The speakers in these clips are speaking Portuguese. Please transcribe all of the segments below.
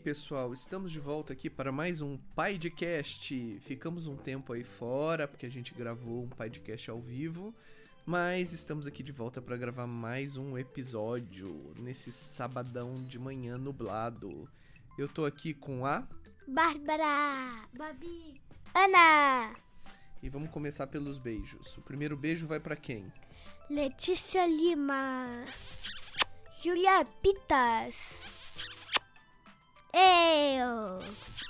pessoal, estamos de volta aqui para mais um podcast. Ficamos um tempo aí fora porque a gente gravou um podcast ao vivo, mas estamos aqui de volta para gravar mais um episódio nesse sabadão de manhã nublado. Eu tô aqui com a Bárbara, Babi, Ana, e vamos começar pelos beijos. O primeiro beijo vai para quem? Letícia Lima, Julia Pitas.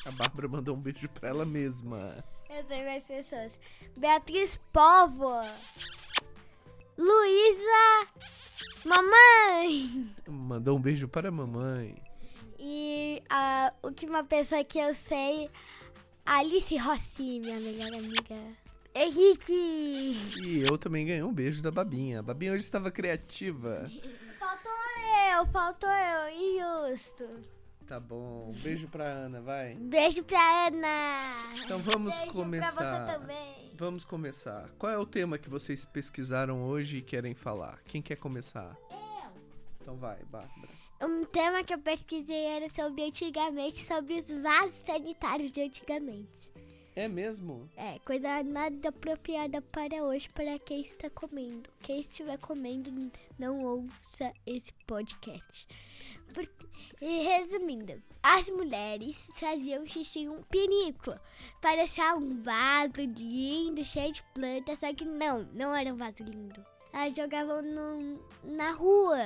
A Bárbara mandou um beijo pra ela mesma. Eu sei mais pessoas. Beatriz Povo. Luísa. Mamãe. Mandou um beijo para a mamãe. E a última pessoa que eu sei, Alice Rossi, minha melhor amiga. Henrique. E eu também ganhei um beijo da Babinha. A Babinha hoje estava criativa. Faltou eu, faltou eu, injusto. Tá bom. Um beijo pra Ana, vai. Beijo pra Ana. Então vamos Beijo começar. pra você também. Vamos começar. Qual é o tema que vocês pesquisaram hoje e querem falar? Quem quer começar? Eu. Então vai, Bárbara. Um tema que eu pesquisei era sobre antigamente, sobre os vasos sanitários de antigamente. É mesmo? É, coisa nada apropriada para hoje para quem está comendo. Quem estiver comendo, não ouça esse podcast. E resumindo, as mulheres faziam xixi em um pinico. Parecia um vaso lindo, cheio de plantas, só que não, não era um vaso lindo. Elas jogavam no- na rua.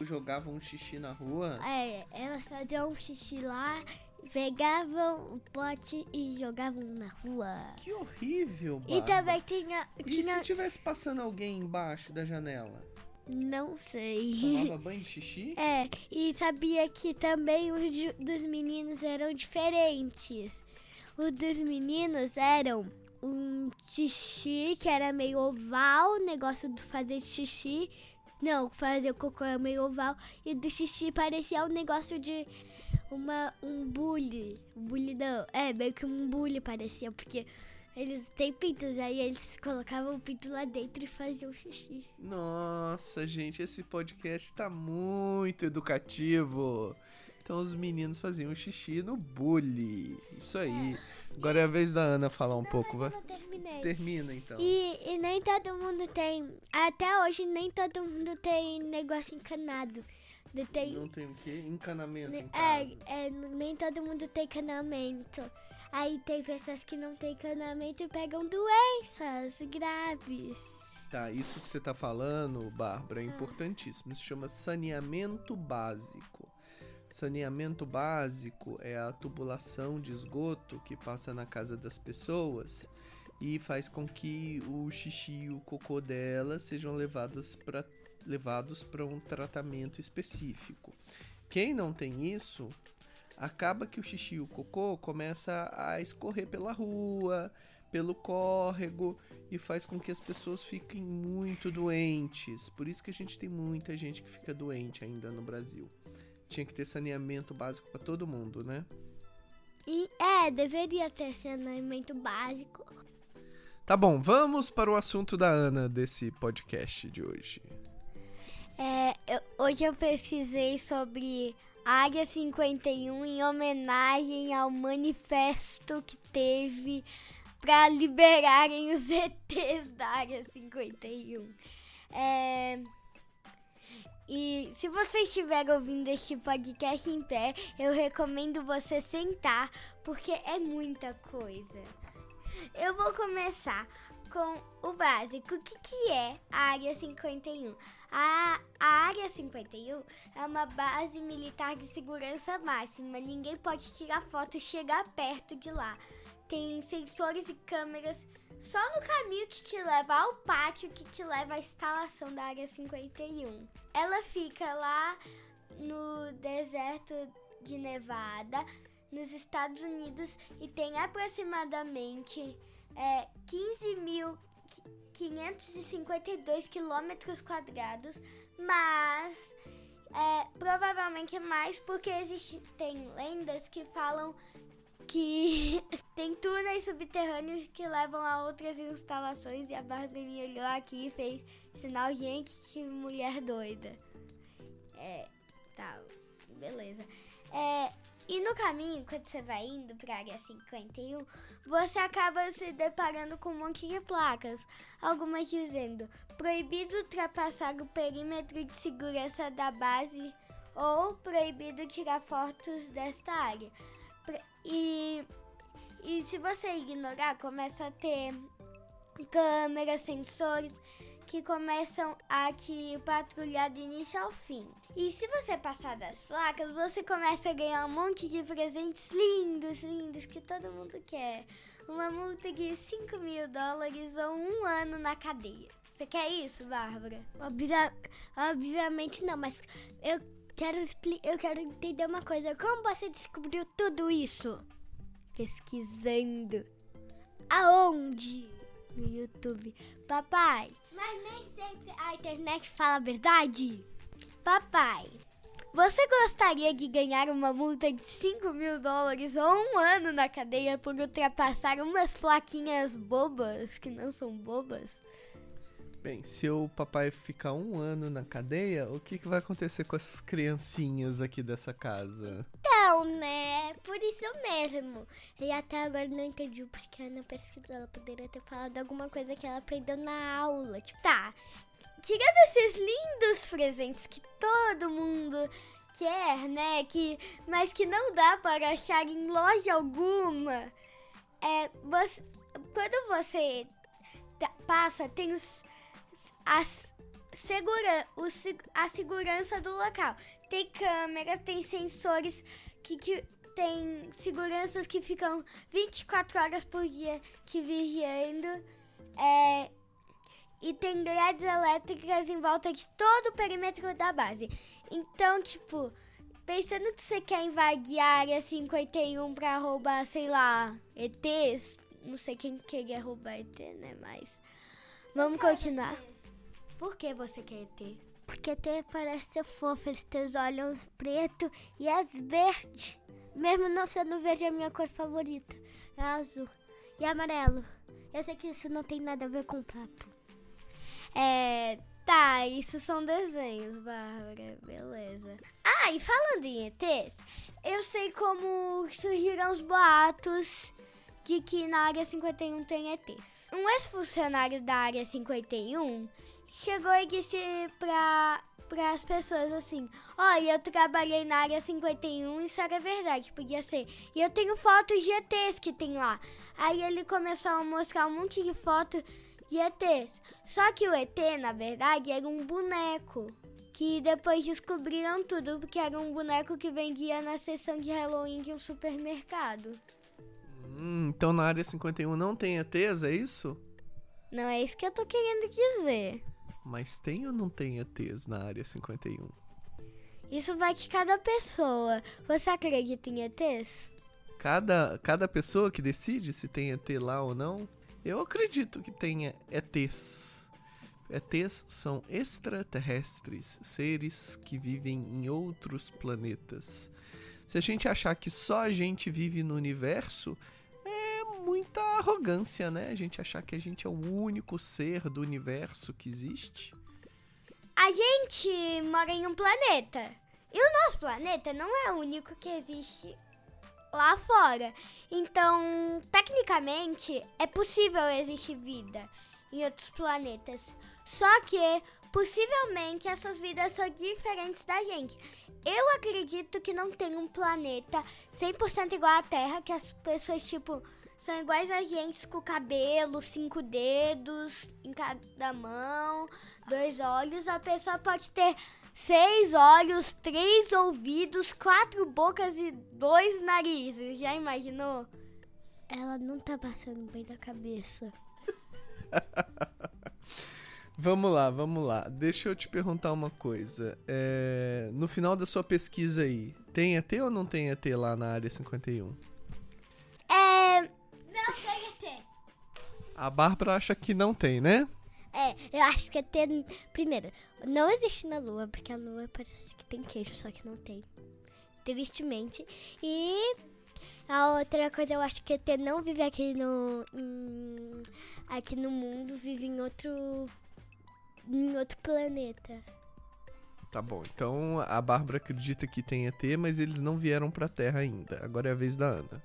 Jogavam um xixi na rua? É, elas faziam xixi lá, pegavam o pote e jogavam na rua. Que horrível, E Bárbara. também tinha. E tinha se tivesse passando alguém embaixo da janela? não sei. Tomava banho de xixi? É, e sabia que também os de- dos meninos eram diferentes. Os dos meninos eram um xixi que era meio oval, negócio de fazer xixi. Não, fazer cocô era meio oval. E do xixi parecia um negócio de uma, um bule. Um bule não. É, meio que um bule parecia, porque eles têm pintos, aí eles colocavam o pinto lá dentro e faziam xixi. Nossa, gente, esse podcast tá muito educativo. Então os meninos faziam xixi no bully. Isso aí. Agora é a vez da Ana falar um pouco, vai. Mas eu não terminei. Termina então. E, e nem todo mundo tem. Até hoje, nem todo mundo tem negócio encanado. Tem, Não tem o quê? Encanamento é, é, nem todo mundo tem encanamento. Aí tem pessoas que não têm encanamento e pegam doenças graves. Tá, isso que você tá falando, Bárbara, é importantíssimo. Isso chama saneamento básico. Saneamento básico é a tubulação de esgoto que passa na casa das pessoas e faz com que o xixi e o cocô delas sejam levados para levados para um tratamento específico. Quem não tem isso, acaba que o xixi e o cocô começa a escorrer pela rua, pelo córrego e faz com que as pessoas fiquem muito doentes. Por isso que a gente tem muita gente que fica doente ainda no Brasil. Tinha que ter saneamento básico para todo mundo, né? É, deveria ter saneamento básico. Tá bom, vamos para o assunto da Ana desse podcast de hoje. É, eu- hoje eu pesquisei sobre Área 51 em homenagem ao manifesto que teve para liberarem os ETs da Área 51. É, e se você estiver ouvindo este podcast em pé, eu recomendo você sentar, porque é muita coisa. Eu vou começar com o básico. O que, que é a Área 51? A, a Área 51 é uma base militar de segurança máxima. Ninguém pode tirar foto e chegar perto de lá. Tem sensores e câmeras só no caminho que te leva ao pátio que te leva à instalação da Área 51. Ela fica lá no deserto de Nevada, nos Estados Unidos, e tem aproximadamente é, 15.552 quilômetros quadrados, mas é, provavelmente é mais porque existem lendas que falam que tem túneis subterrâneos que levam a outras instalações e a Barbie me olhou aqui e fez sinal, gente, que mulher doida. É, tá, beleza. É, E no caminho, quando você vai indo para a área 51, você acaba se deparando com um monte de placas. Algumas dizendo proibido ultrapassar o perímetro de segurança da base ou proibido tirar fotos desta área. E, e se você ignorar, começa a ter câmeras, sensores que começam a te patrulhar do início ao fim. E se você passar das placas, você começa a ganhar um monte de presentes lindos, lindos, que todo mundo quer. Uma multa de 5 mil dólares ou um ano na cadeia. Você quer isso, Bárbara? Obvia obviamente não, mas eu quero, eu quero entender uma coisa. Como você descobriu tudo isso? Pesquisando. Aonde? No YouTube. Papai, mas nem sempre a internet fala a verdade. Papai, você gostaria de ganhar uma multa de 5 mil dólares ou um ano na cadeia por ultrapassar umas plaquinhas bobas que não são bobas? Bem, se o papai ficar um ano na cadeia, o que, que vai acontecer com as criancinhas aqui dessa casa? Então, né? Por isso mesmo. E até agora não entendi porque a Ana pesquisou. Ela poderia ter falado alguma coisa que ela aprendeu na aula. Tipo, tá. Tirando esses lindos presentes que todo mundo quer, né? Que, mas que não dá para achar em loja alguma. É, você, quando você passa, tem os as segura, o, a segurança do local. Tem câmeras, tem sensores que, que tem seguranças que ficam 24 horas por dia que vigiando. É, e tem grades elétricas em volta de todo o perímetro da base. Então, tipo, pensando que você quer invadir a área 51 pra roubar, sei lá, ETs, não sei quem queria roubar ET, né? Mas vamos continuar. Por que você quer ET? Porque ET parece ser fofo, eles têm os olhos preto e é verde. Mesmo não sendo verde é a minha cor favorita. É azul e amarelo. Eu sei que isso não tem nada a ver com papo. É. Tá, isso são desenhos, Bárbara. Beleza. Ah, e falando em ETs, eu sei como surgiram os boatos de que na área 51 tem ETs. Um ex-funcionário da área 51 chegou e disse pra, para as pessoas assim: Olha, eu trabalhei na área 51, isso era verdade, podia ser. E eu tenho fotos de ETs que tem lá. Aí ele começou a mostrar um monte de fotos de ETs. Só que o ET, na verdade, era um boneco. Que depois descobriram tudo, porque era um boneco que vendia na seção de Halloween de um supermercado. Hum, então na área 51 não tem ETs, é isso? Não é isso que eu tô querendo dizer. Mas tem ou não tem ETs na área 51? Isso vai de cada pessoa. Você acredita em ETs? Cada, cada pessoa que decide se tem ET lá ou não? Eu acredito que tenha ETs. ETs são extraterrestres, seres que vivem em outros planetas. Se a gente achar que só a gente vive no universo, muita arrogância, né? A gente achar que a gente é o único ser do universo que existe. A gente mora em um planeta. E o nosso planeta não é o único que existe lá fora. Então, tecnicamente, é possível existir vida em outros planetas. Só que, possivelmente, essas vidas são diferentes da gente. Eu acredito que não tem um planeta 100% igual à Terra, que as pessoas, tipo, são iguais a gente com cabelo, cinco dedos em cada mão, dois olhos. A pessoa pode ter seis olhos, três ouvidos, quatro bocas e dois narizes. Já imaginou? Ela não tá passando bem da cabeça. vamos lá, vamos lá. Deixa eu te perguntar uma coisa. É, no final da sua pesquisa aí, tem ET ou não tem ET lá na área 51? A Bárbara acha que não tem, né? É, eu acho que é ter. Primeiro, não existe na Lua, porque a Lua parece que tem queijo, só que não tem. Tristemente. E a outra coisa, eu acho que é ter não vive aqui no. Em, aqui no mundo, vive em outro. em outro planeta. Tá bom, então a Bárbara acredita que tem ET, mas eles não vieram pra Terra ainda. Agora é a vez da Ana.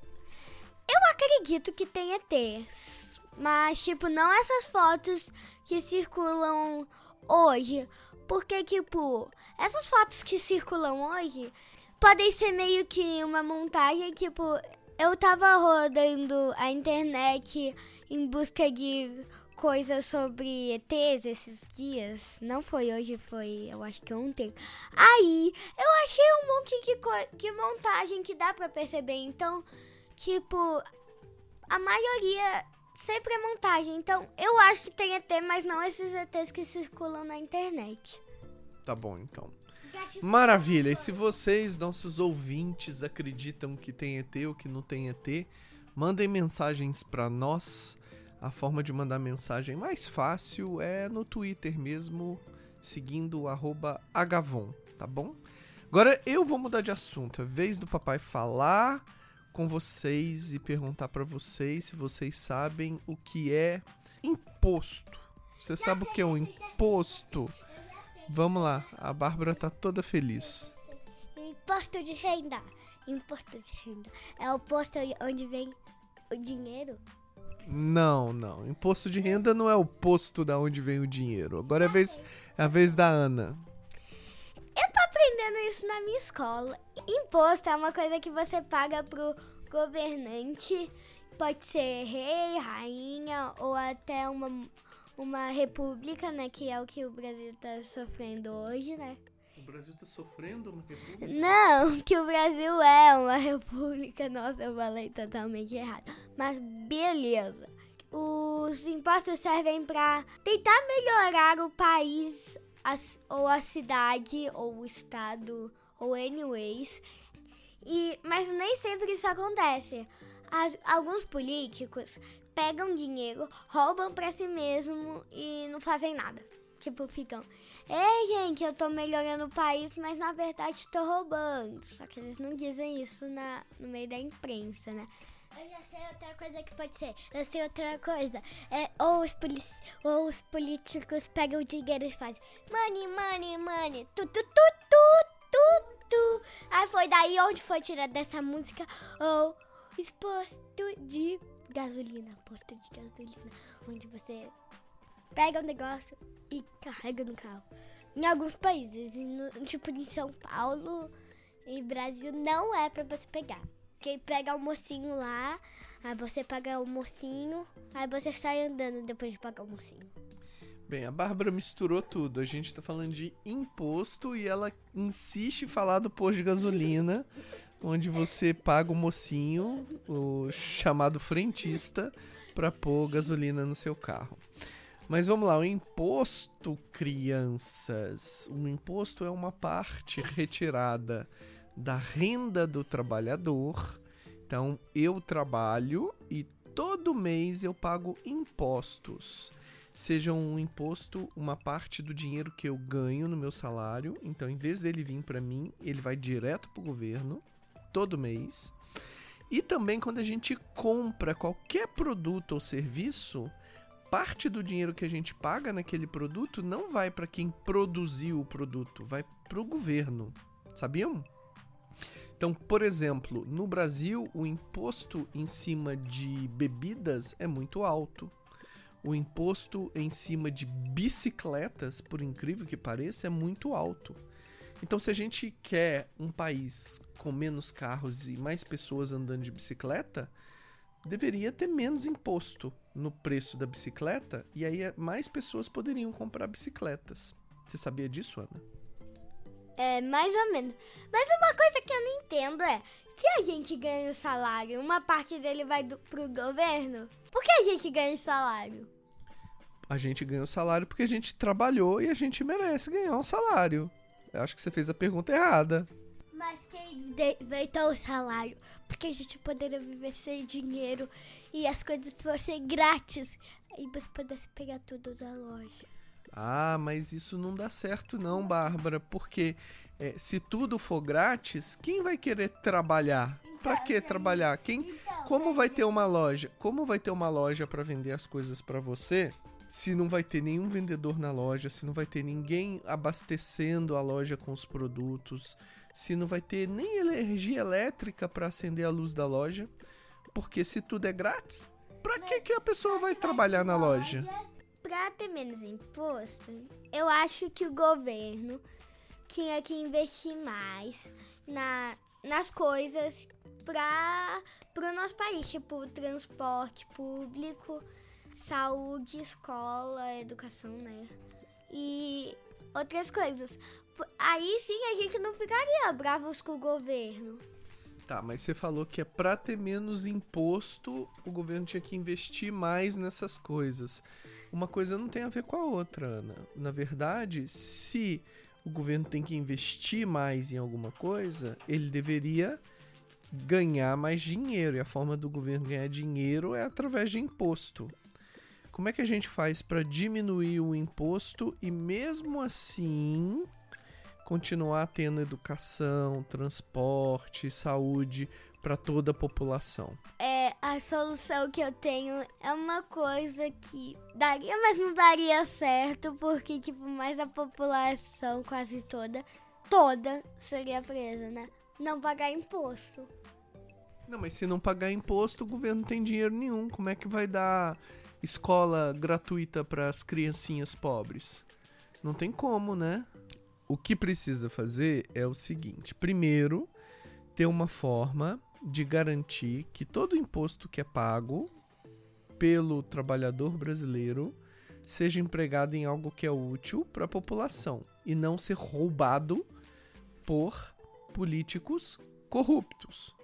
Eu acredito que tem ETs. Mas, tipo, não essas fotos que circulam hoje. Porque, tipo, essas fotos que circulam hoje podem ser meio que uma montagem. Tipo, eu tava rodando a internet em busca de coisas sobre ETs esses dias. Não foi hoje, foi eu acho que ontem. Aí eu achei um monte de, de montagem que dá pra perceber. Então, tipo, a maioria sempre é montagem. Então, eu acho que tem ET, mas não esses ETs que circulam na internet. Tá bom, então. Maravilha. E se vocês, nossos ouvintes, acreditam que tem ET ou que não tem ET, mandem mensagens para nós. A forma de mandar mensagem mais fácil é no Twitter mesmo, seguindo o Agavon, tá bom? Agora eu vou mudar de assunto. É vez do papai falar com vocês e perguntar para vocês se vocês sabem o que é imposto. Você sabe o que é um imposto? Vamos lá, a Bárbara tá toda feliz. Imposto de renda. Imposto de renda. É o posto onde vem o dinheiro? Não, não. Imposto de renda não é o posto da onde vem o dinheiro. Agora é a vez, é a vez da Ana. Isso na minha escola. Imposto é uma coisa que você paga pro governante. Pode ser rei, rainha ou até uma, uma república, né? Que é o que o Brasil tá sofrendo hoje, né? O Brasil tá sofrendo uma república? Não, que o Brasil é uma república. Nossa, eu falei totalmente errado. Mas beleza. Os impostos servem para tentar melhorar o país as, ou a cidade ou o estado ou anyways. E, mas nem sempre isso acontece. As, alguns políticos pegam dinheiro, roubam para si mesmo e não fazem nada. Tipo, ficam, ei gente, eu tô melhorando o país, mas na verdade tô roubando. Só que eles não dizem isso na, no meio da imprensa, né? Eu já sei outra coisa que pode ser. Eu sei outra coisa. É, ou, os ou os políticos pegam dinheiro e fazem money, money, money. Tu, tu, tu, tu, tu, tu. Aí foi daí onde foi tirada dessa música. Ou posto de gasolina. Posto de gasolina. Onde você pega um negócio e carrega no carro. Em alguns países, no, tipo em São Paulo e Brasil, não é pra você pegar. Quem pega o mocinho lá, aí você paga o mocinho, aí você sai andando depois de pagar o mocinho. Bem, a Bárbara misturou tudo. A gente tá falando de imposto e ela insiste em falar do posto de gasolina, onde você paga o mocinho, o chamado frentista, para pôr gasolina no seu carro. Mas vamos lá, o imposto, crianças. O imposto é uma parte retirada da renda do trabalhador. Então, eu trabalho e todo mês eu pago impostos. Seja um imposto, uma parte do dinheiro que eu ganho no meu salário. Então, em vez dele vir para mim, ele vai direto para o governo todo mês. E também quando a gente compra qualquer produto ou serviço, parte do dinheiro que a gente paga naquele produto não vai para quem produziu o produto, vai para o governo. Sabiam? Então, por exemplo, no Brasil, o imposto em cima de bebidas é muito alto. O imposto em cima de bicicletas, por incrível que pareça, é muito alto. Então, se a gente quer um país com menos carros e mais pessoas andando de bicicleta, deveria ter menos imposto no preço da bicicleta e aí é, mais pessoas poderiam comprar bicicletas. Você sabia disso, Ana? É, mais ou menos. Mas uma coisa que eu não entendo é, se a gente ganha o salário, uma parte dele vai do, pro governo, por que a gente ganha o salário? A gente ganha o salário porque a gente trabalhou e a gente merece ganhar um salário. Eu acho que você fez a pergunta errada. Mas quem inventou o salário? Porque a gente poderia viver sem dinheiro e as coisas fossem grátis. E você pudesse pegar tudo da loja. Ah, mas isso não dá certo não, Bárbara, porque é, se tudo for grátis, quem vai querer trabalhar? Para que trabalhar? Quem? Como vai ter uma loja? Como vai ter uma loja para vender as coisas para você se não vai ter nenhum vendedor na loja, se não vai ter ninguém abastecendo a loja com os produtos, se não vai ter nem energia elétrica para acender a luz da loja, porque se tudo é grátis, para que que a pessoa vai trabalhar na loja? Para ter menos imposto, eu acho que o governo tinha que investir mais na, nas coisas para o nosso país, tipo transporte público, saúde, escola, educação, né? E outras coisas. Aí sim a gente não ficaria bravos com o governo. Tá, mas você falou que é para ter menos imposto, o governo tinha que investir mais nessas coisas. Uma coisa não tem a ver com a outra, Ana. Na verdade, se o governo tem que investir mais em alguma coisa, ele deveria ganhar mais dinheiro. E a forma do governo ganhar dinheiro é através de imposto. Como é que a gente faz para diminuir o imposto e mesmo assim continuar tendo educação, transporte, saúde para toda a população? É, a solução que eu tenho é uma coisa que daria, mas não daria certo, porque tipo, mais a população quase toda, toda seria presa, né? Não pagar imposto. Não, mas se não pagar imposto, o governo não tem dinheiro nenhum. Como é que vai dar escola gratuita para as criancinhas pobres? Não tem como, né? O que precisa fazer é o seguinte: primeiro, ter uma forma de garantir que todo imposto que é pago pelo trabalhador brasileiro seja empregado em algo que é útil para a população e não ser roubado por políticos corruptos.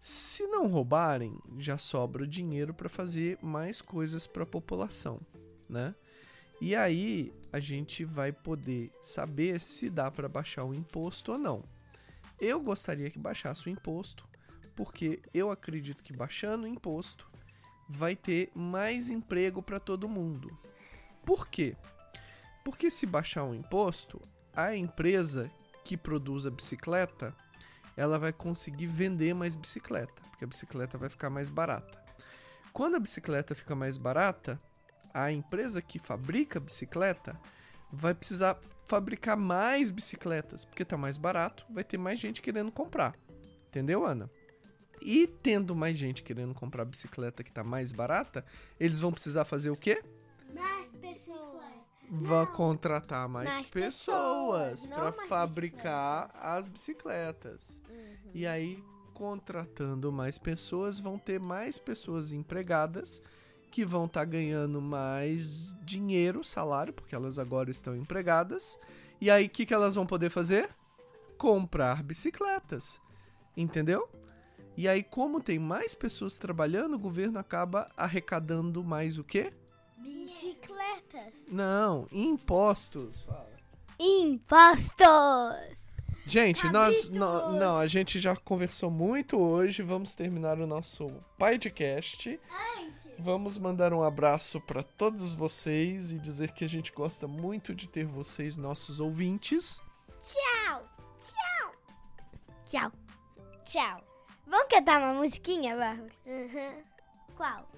Se não roubarem, já sobra dinheiro para fazer mais coisas para a população, né? E aí a gente vai poder saber se dá para baixar o imposto ou não. Eu gostaria que baixasse o imposto, porque eu acredito que baixando o imposto vai ter mais emprego para todo mundo. Por quê? Porque se baixar o imposto, a empresa que produz a bicicleta ela vai conseguir vender mais bicicleta, porque a bicicleta vai ficar mais barata. Quando a bicicleta fica mais barata, a empresa que fabrica a bicicleta vai precisar fabricar mais bicicletas, porque tá mais barato, vai ter mais gente querendo comprar. Entendeu, Ana? E tendo mais gente querendo comprar a bicicleta que tá mais barata, eles vão precisar fazer o quê? Mais pessoas. Vão contratar mais, mais pessoas, pessoas para fabricar as bicicletas. E aí, contratando mais pessoas, vão ter mais pessoas empregadas que vão estar tá ganhando mais dinheiro, salário, porque elas agora estão empregadas. E aí, o que, que elas vão poder fazer? Comprar bicicletas. Entendeu? E aí, como tem mais pessoas trabalhando, o governo acaba arrecadando mais o quê? Bicicletas. Não, impostos. Fala. Impostos! Gente, nós no, não, a gente já conversou muito hoje. Vamos terminar o nosso podcast. Vamos mandar um abraço para todos vocês e dizer que a gente gosta muito de ter vocês, nossos ouvintes. Tchau, tchau, tchau, tchau. Vamos cantar uma musiquinha, Bárbara? Uhum. Qual?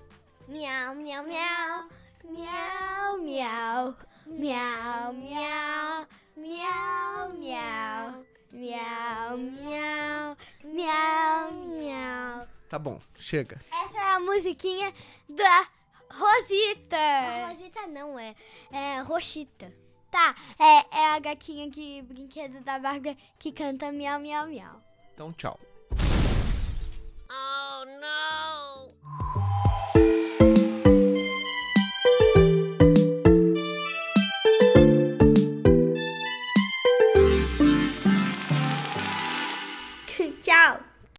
Miau, miau, miau. Miau, miau. Miau, miau. Miau, miau. Miau, miau. Miau, miau. Tá bom, chega. Essa é a musiquinha da Rosita. Rosita não, é. É Roxita. Tá, é, é a gatinha de brinquedo da Bárbara que canta miau, miau, miau. Então, tchau. Oh no!